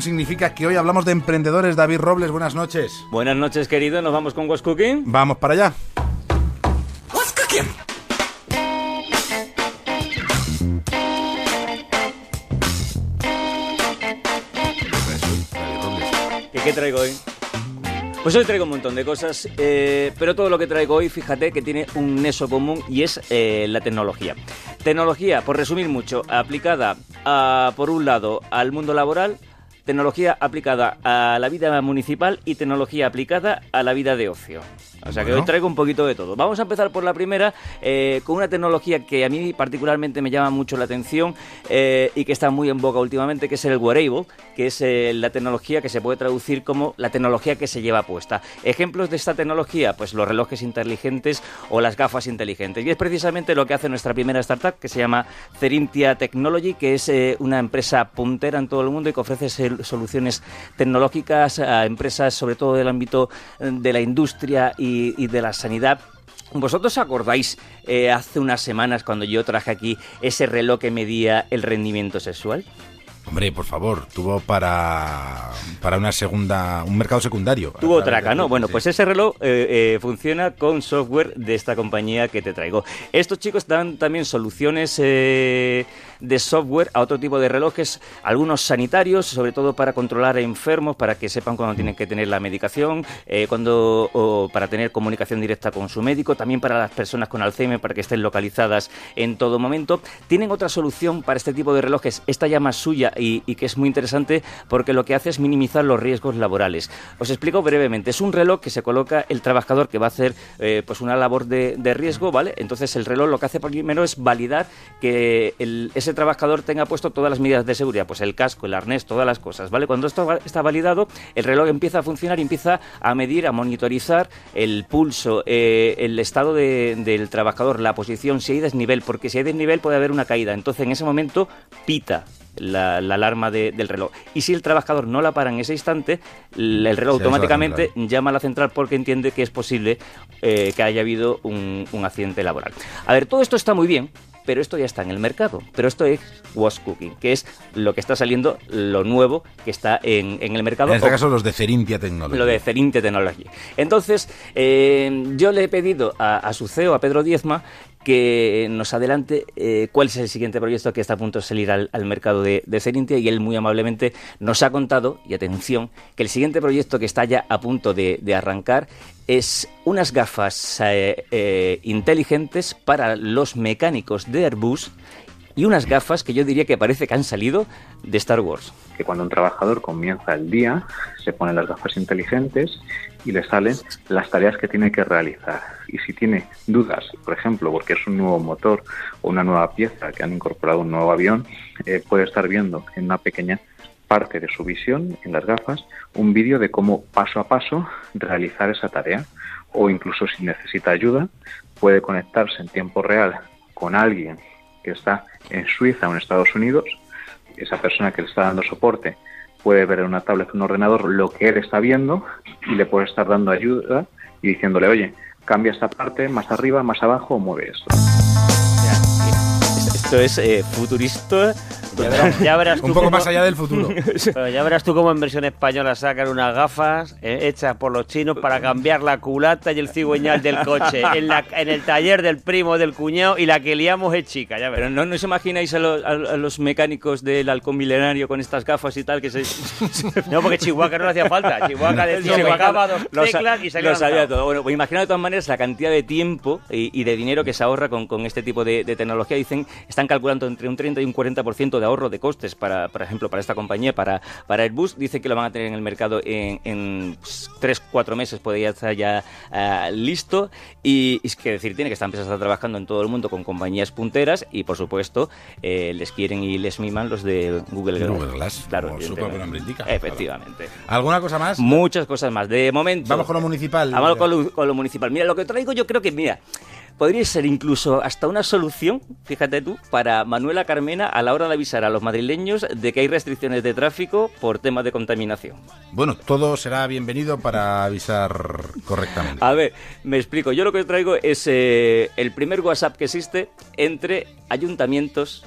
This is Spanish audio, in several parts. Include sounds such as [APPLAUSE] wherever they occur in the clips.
significa que hoy hablamos de emprendedores. David Robles, buenas noches. Buenas noches, querido. ¿Nos vamos con What's Cooking? Vamos para allá. What's Cooking? ¿Qué, ¿Qué traigo hoy? Pues hoy traigo un montón de cosas, eh, pero todo lo que traigo hoy, fíjate que tiene un neso común y es eh, la tecnología. Tecnología, por resumir mucho, aplicada a, por un lado al mundo laboral, tecnología aplicada a la vida municipal y tecnología aplicada a la vida de ocio. O sea que hoy traigo un poquito de todo. Vamos a empezar por la primera, eh, con una tecnología que a mí particularmente me llama mucho la atención eh, y que está muy en boca últimamente, que es el wearable, que es eh, la tecnología que se puede traducir como la tecnología que se lleva puesta. Ejemplos de esta tecnología, pues los relojes inteligentes o las gafas inteligentes. Y es precisamente lo que hace nuestra primera startup, que se llama Cerintia Technology, que es una empresa puntera en todo el mundo y que ofrece soluciones tecnológicas a empresas, sobre todo del ámbito de la industria y y, de la sanidad ¿Vosotros acordáis eh, hace unas semanas cuando yo traje aquí ese reloj que medía el rendimiento sexual? Hombre, por favor, tuvo para, para una segunda, un mercado secundario. Tuvo traca, ¿no? Bueno, pues ese reloj eh, eh, funciona con software de esta compañía que te traigo. Estos chicos dan también soluciones eh, de software a otro tipo de relojes, algunos sanitarios, sobre todo para controlar a enfermos, para que sepan cuándo tienen que tener la medicación, cuando, o para tener comunicación directa con su médico, también para las personas con Alzheimer, para que estén localizadas en todo momento. Tienen otra solución para este tipo de relojes, esta llama suya y, que es muy interesante porque lo que hace es minimizar los riesgos laborales. Os explico brevemente. Es un reloj que se coloca el trabajador que va a hacer eh, pues una labor de, riesgo, ¿vale? Entonces el reloj lo que hace primero es validar que ese trabajador tenga puesto todas las medidas de seguridad, pues el casco, el arnés, todas las cosas, ¿vale? Cuando esto está validado, el reloj empieza a funcionar y empieza a medir, a monitorizar el pulso, eh, el estado del trabajador, la posición, si hay desnivel, porque si hay desnivel puede haber una caída. Entonces en ese momento pita, la, alarma del reloj. Y si el trabajador no la para en ese instante, el reloj automáticamente llama a la central porque entiende que es posible eh, que haya habido un, accidente laboral. A ver, todo esto está muy bien, pero esto ya está en el mercado. Pero esto es Was Cooking, que es lo que está saliendo, lo nuevo que está en, el mercado. En este caso, los de Cerintia Technology. Lo de Cerintia Technology. Entonces, eh, yo le he pedido a, a su CEO, a Pedro Diezma, que nos adelante eh, cuál es el siguiente proyecto que está a punto de salir al, mercado de, de y él muy amablemente nos ha contado, y atención, que el siguiente proyecto que está ya a punto de, arrancar es unas gafas eh, eh, inteligentes para los mecánicos de Airbus y unas gafas que yo diría que parece que han salido de Star Wars. Que cuando un trabajador comienza el día, se pone las gafas inteligentes y le salen las tareas que tiene que realizar. Y si tiene dudas, por ejemplo, porque es un nuevo motor o una nueva pieza que han incorporado un nuevo avión, eh, puede estar viendo en una pequeña parte de su visión, en las gafas, un vídeo de cómo paso a paso realizar esa tarea. O incluso si necesita ayuda, puede conectarse en tiempo real con alguien que está en Suiza o en Estados Unidos, esa persona que le está dando soporte puede ver en una tablet, en un ordenador, lo que él está viendo y le puede estar dando ayuda y diciéndole, oye, cambia esta parte, más arriba, más abajo, mueve esto. Esto es eh, futurista ya verás, Un poco más allá del futuro. [LAUGHS] ya verás tú cómo en versión española sacan unas gafas eh, hechas por los chinos para cambiar la culata y el cigüeñal del coche [LAUGHS] en, la, en el taller del primo del cuñado y la que liamos es chica, ya Pero no, no os imagináis a los, a, los mecánicos del halcón milenario con estas gafas y tal que se... [LAUGHS] no, porque Chihuahua no le hacía falta. Chihuahua decía, Chihuahua dos teclas y Lo sabía todo. Bueno, pues imagina de todas maneras la cantidad de tiempo y, de dinero que se ahorra con, con este tipo de, de tecnología. Dicen, están calculando entre un 30 y un 40% de ahorro de costes, para, por ejemplo, para esta compañía, para, para Airbus, dice que lo van a tener en el mercado en, en 3-4 meses, podría estar ya ah, listo. Y es que decir, tiene que esta empresa está trabajando en todo el mundo con compañías punteras y, por supuesto, eh, les quieren y les miman los de Google Glass. Google Glass, claro, su nombre indica. Efectivamente. ¿Alguna cosa más? Muchas cosas más. De momento. Vamos con lo municipal. Vamos con lo, con lo municipal. Mira, lo que traigo yo creo que, mira, podría ser incluso hasta una solución, fíjate tú, para Manuela Carmena a la hora de avisar a los madrileños de que hay restricciones de tráfico por temas de contaminación. Bueno, todo será bienvenido para avisar correctamente. A ver, me explico. Yo lo que traigo es eh, el primer WhatsApp que existe entre ayuntamientos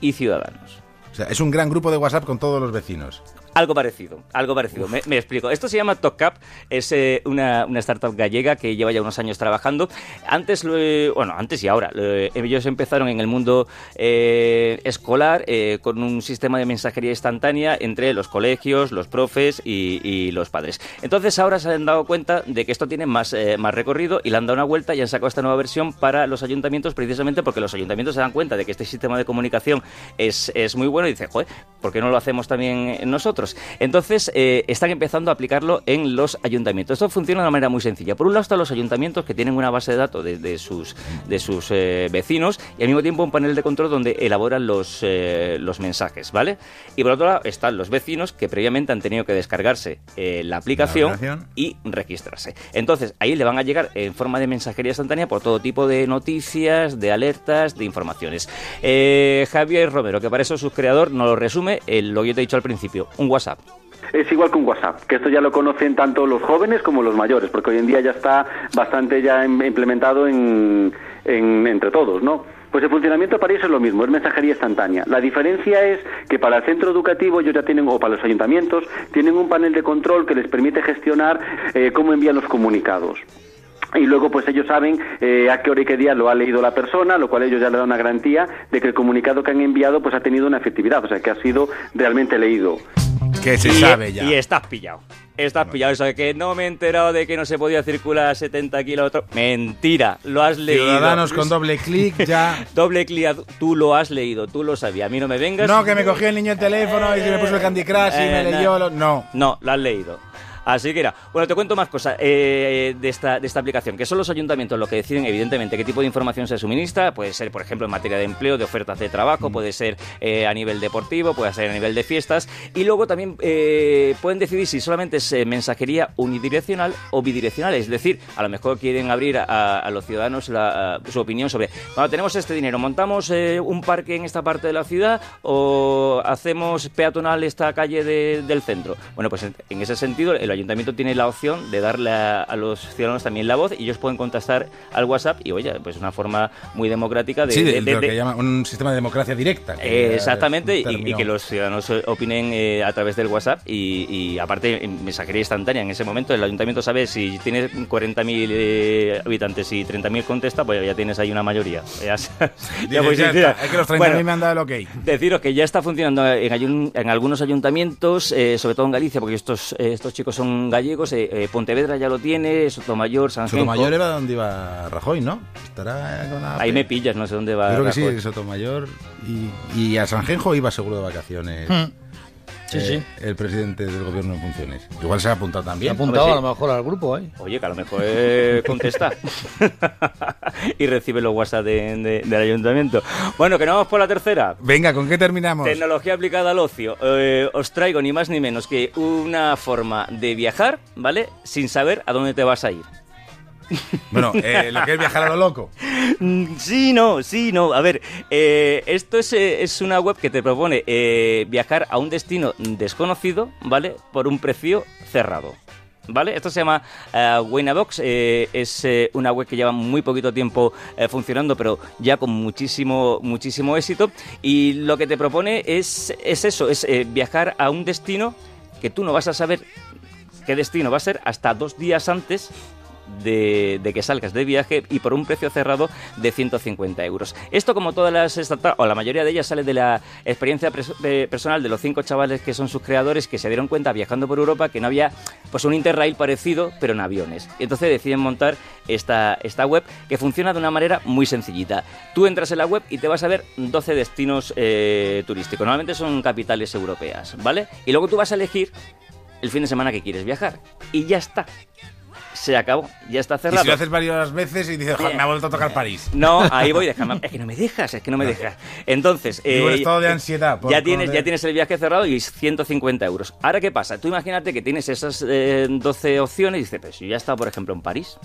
y ciudadanos. O sea, es un gran grupo de WhatsApp con todos los vecinos. Algo parecido, algo parecido. Me, me explico. Esto se llama TopCap, es eh, una, una startup gallega que lleva ya unos años trabajando. Antes, lo, eh, bueno, antes y ahora, eh, ellos empezaron en el mundo escolar con un sistema de mensajería instantánea entre los colegios, los profes y, y los padres. Entonces ahora se han dado cuenta de que esto tiene más, más recorrido y le han dado una vuelta y han sacado esta nueva versión para los ayuntamientos precisamente porque los ayuntamientos se dan cuenta de que este sistema de comunicación es, es muy bueno y dicen, joder, ¿por qué no lo hacemos también nosotros? Entonces eh, están empezando a aplicarlo en los ayuntamientos. Esto funciona de una manera muy sencilla. Por un lado están los ayuntamientos que tienen una base de datos de, de sus, de sus eh, vecinos y al mismo tiempo un panel de control donde elaboran los, eh, los mensajes, ¿vale? Y por otro lado están los vecinos que previamente han tenido que descargarse la aplicación, La aplicación. y registrarse. Entonces, ahí le van a llegar en forma de mensajería instantánea por todo tipo de noticias, de alertas, de informaciones. Javier Romero, que para eso su creador nos lo resume en lo que yo te he dicho al principio, un Es igual un WhatsApp, que esto ya lo conocen tanto los jóvenes como los mayores, porque hoy en día ya está bastante ya im- implementado en, en- entre todos, ¿no? Pues el funcionamiento para ellos es lo mismo, es mensajería instantánea. La diferencia es que para el centro educativo ellos ya tienen, o para los ayuntamientos, tienen un panel de control que les permite gestionar eh, cómo envían los comunicados. Y luego, pues ellos saben eh, a qué hora y qué día lo ha leído la persona, lo cual ellos ya le dan una garantía de que el comunicado que han enviado pues ha tenido una efectividad, o sea, que ha sido realmente leído. Que se y, sabe ya. Y estás pillado. Estás pillado. Eso de que no me he enterado de que no se podía circular a 70 kilómetros. Mentira, lo has leído. Ciudadanos con doble clic [LAUGHS] ya. Doble clic, tú lo has leído, tú lo sabías. A mí no me vengas. No, que me cogió el niño el teléfono y se me puso el Candy Crush y me Eh, leyó. lo- No. No, lo has leído. Así que era. Bueno, te cuento más cosas eh, de, esta, de esta aplicación, que son los ayuntamientos los que deciden, evidentemente, qué tipo de información se suministra. Puede ser, por ejemplo, en materia de empleo, de ofertas de trabajo, puede ser eh, a nivel deportivo, puede ser a nivel de fiestas. Y luego también eh, pueden decidir si solamente es eh, mensajería unidireccional o bidireccional. Es decir, a lo mejor quieren abrir a, a los ciudadanos la- a- su opinión sobre, bueno, tenemos este dinero, montamos eh, un parque en esta parte de la ciudad o hacemos peatonal esta calle de- del centro. Bueno, pues en, en ese sentido el ayuntamiento tiene la opción de darle a, a los ciudadanos también la voz y ellos pueden contestar al WhatsApp y oye, pues una forma muy democrática de... sí, de, de- de lo de- que llaman un sistema de democracia directa. eh, exactamente, y, que los ciudadanos eh, opinen eh, a través del WhatsApp y, y aparte en mensajería instantánea. En ese momento el ayuntamiento sabe si tienes 40.000 eh, habitantes y 30.000 contesta, pues ya tienes ahí una mayoría. [LAUGHS] Ya, ya Dices, puedes ya decir, está, es que los 30.000 bueno, me han dado el ok. Deciros que ya está funcionando en, en algunos ayuntamientos, eh, sobre todo en Galicia, porque estos, eh, estos chicos son gallegos. eh, eh, Pontevedra ya lo tiene, Sotomayor, San Sotomayor era donde iba Rajoy, ¿no? Estará con la... Ahí me pillas, no sé dónde va. Creo que sí. Sotomayor. Y, y a Sanjenjo iba seguro de vacaciones. Mm. Sí, eh, sí. El presidente del gobierno en funciones. Igual se ha apuntado Se ha también. apuntado a sí. lo mejor al grupo, ¿eh? Oye, que a lo mejor eh, contesta [LAUGHS] y recibe los WhatsApp de- de- del ayuntamiento. Bueno, que no vamos por la tercera. Venga, ¿con qué terminamos? Tecnología aplicada al ocio. Eh, os traigo ni más ni menos que una forma de viajar, ¿vale? Sin saber a dónde te vas a ir. Bueno, eh, lo que es viajar a lo loco. [LAUGHS] Mm, Sí, no, sí, no. A ver, eh, esto es, eh, es una web que te propone eh, viajar a un destino desconocido, ¿vale? Por un precio cerrado. ¿Vale? Esto se llama Waynabox. eh, es una web que lleva muy poquito tiempo funcionando, pero ya con muchísimo, muchísimo éxito. Y lo que te propone es, es eso, es viajar a un destino que tú no vas a saber qué destino va a ser hasta dos días antes de, que salgas de viaje y por un precio cerrado de 150 euros. Esto, como todas las startups, o la mayoría de ellas, sale de la experiencia personal de los cinco chavales que son sus creadores que se dieron cuenta viajando por Europa que no había pues un Interrail parecido, pero en aviones. Entonces deciden montar esta, esta web que funciona de una manera muy sencillita. Tú entras en la web y te vas a ver 12 destinos eh, turísticos. Normalmente son capitales europeas, ¿vale? Y luego tú vas a elegir el fin de semana que quieres viajar. Y ya está. Se acabó, ya está Y cerrado. si lo haces varias veces y dices, "Joder, me ha vuelto a tocar París. No, ahí voy, [LAUGHS] déjame. Es que no me dejas, es que no me dejas. Entonces, eh, estado de ansiedad ya, tienes, ya tienes el viaje cerrado y es 150 euros. Ahora, ¿qué pasa? Tú imagínate que tienes esas eh, 12 opciones y dices, pero si yo ya he estado, por ejemplo, en París.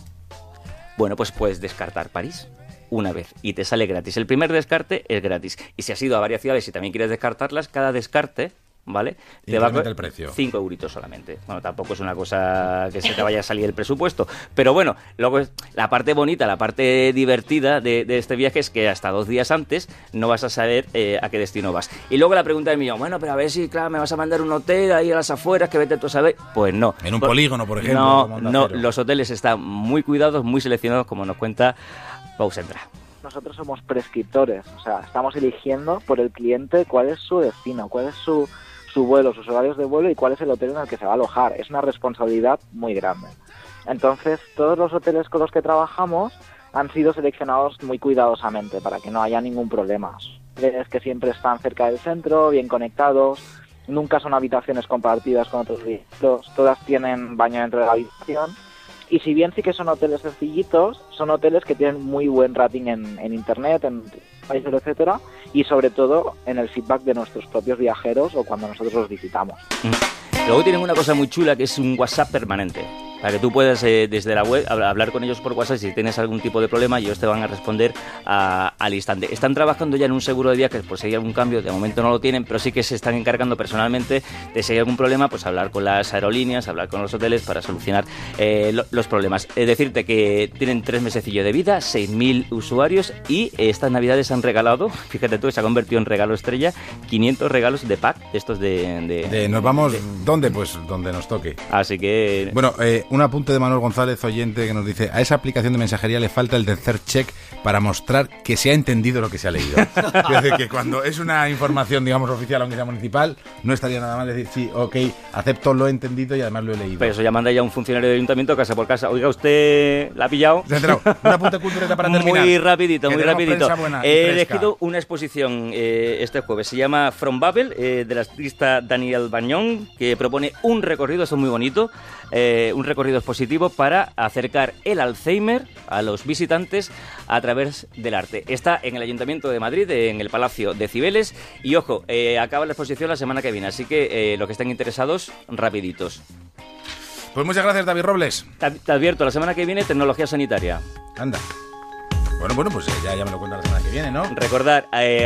Bueno, pues puedes descartar París una vez y te sale gratis. El primer descarte es gratis. Y si has ido a varias ciudades y también quieres descartarlas, cada descarte ¿vale? Incrementa el precio. 5 euritos solamente. Bueno, tampoco es una cosa que se te vaya a salir el presupuesto. Pero bueno, luego es- la parte bonita, la parte divertida de, de este viaje es que hasta dos días antes no vas a saber eh, a qué destino vas. Y luego la pregunta de millón, bueno, pero a ver si, claro, me vas a mandar un hotel ahí a las afueras, que vete tú a saber. Pues no. En un Por- polígono, por ejemplo, No, no, los hoteles están muy cuidados, muy seleccionados, como nos cuenta Pau Sendra. nosotros somos prescriptores, o sea, estamos eligiendo por el cliente cuál es su destino, cuál es su, su vuelo, sus horarios de vuelo y cuál es el hotel en el que se va a alojar. Es una responsabilidad muy grande. Entonces, todos los hoteles con los que trabajamos han sido seleccionados muy cuidadosamente para que no haya ningún problema. Hoteles que siempre están cerca del centro, bien conectados, nunca son habitaciones compartidas con otros viajeros, todas tienen baño dentro de la habitación y si bien sí que son hoteles sencillitos, son hoteles que tienen muy buen rating en, en internet, en países, etcétera, y sobre todo en el feedback de nuestros propios viajeros o cuando nosotros los visitamos. Luego tienen una cosa muy chula que es un WhatsApp permanente. Para que tú puedas eh, desde la web habl- hablar con ellos por WhatsApp si tienes algún tipo de problema, ellos te van a responder a- al instante. Están trabajando ya en un seguro de viajes por si hay algún cambio, de momento no lo tienen, pero sí que se están encargando personalmente de si hay algún problema, pues hablar con las aerolíneas, hablar con los hoteles para solucionar eh, lo- los problemas. Es decirte que tienen tres mesecillos de vida, 6.000 usuarios y eh, estas navidades han regalado, [LAUGHS] fíjate tú, que se ha convertido en regalo estrella, 500 regalos de pack, de estos de... de- De, nos vamos, ¿dónde? Pues donde nos toque. Así que... Bueno, eh, un apunte de Manuel González, oyente, que nos dice, a esa aplicación de mensajería le falta el tercer check para mostrar que se ha entendido lo que se ha leído. [LAUGHS] es decir, que cuando es una información, digamos, oficial, aunque sea municipal, no estaría nada mal decir, sí, ok, acepto, lo he entendido y además lo he leído. Pero eso ya manda ya un funcionario de ayuntamiento casa por casa. Oiga, ¿usted la ha pillado? Se. Un apunte cultureta para [LAUGHS] terminar. Muy rapidito, Que muy rapidito. buena He elegido una exposición eh, este jueves. Se llama From Babel, eh, del artista Daniel Bañón, que propone un recorrido, esto es muy bonito, eh, un recorrido expositivo para acercar el Alzheimer a los visitantes a través del arte. Está en el Ayuntamiento de Madrid, en el Palacio de Cibeles, y ojo, eh, acaba la exposición la semana que viene, así que eh, los que estén interesados, rapiditos. Pues muchas gracias, David Robles. Te, te advierto, la semana que viene, tecnología sanitaria. Anda. Bueno, bueno, pues ya, ya me lo cuenta la semana que viene, ¿no? Recordar, eh,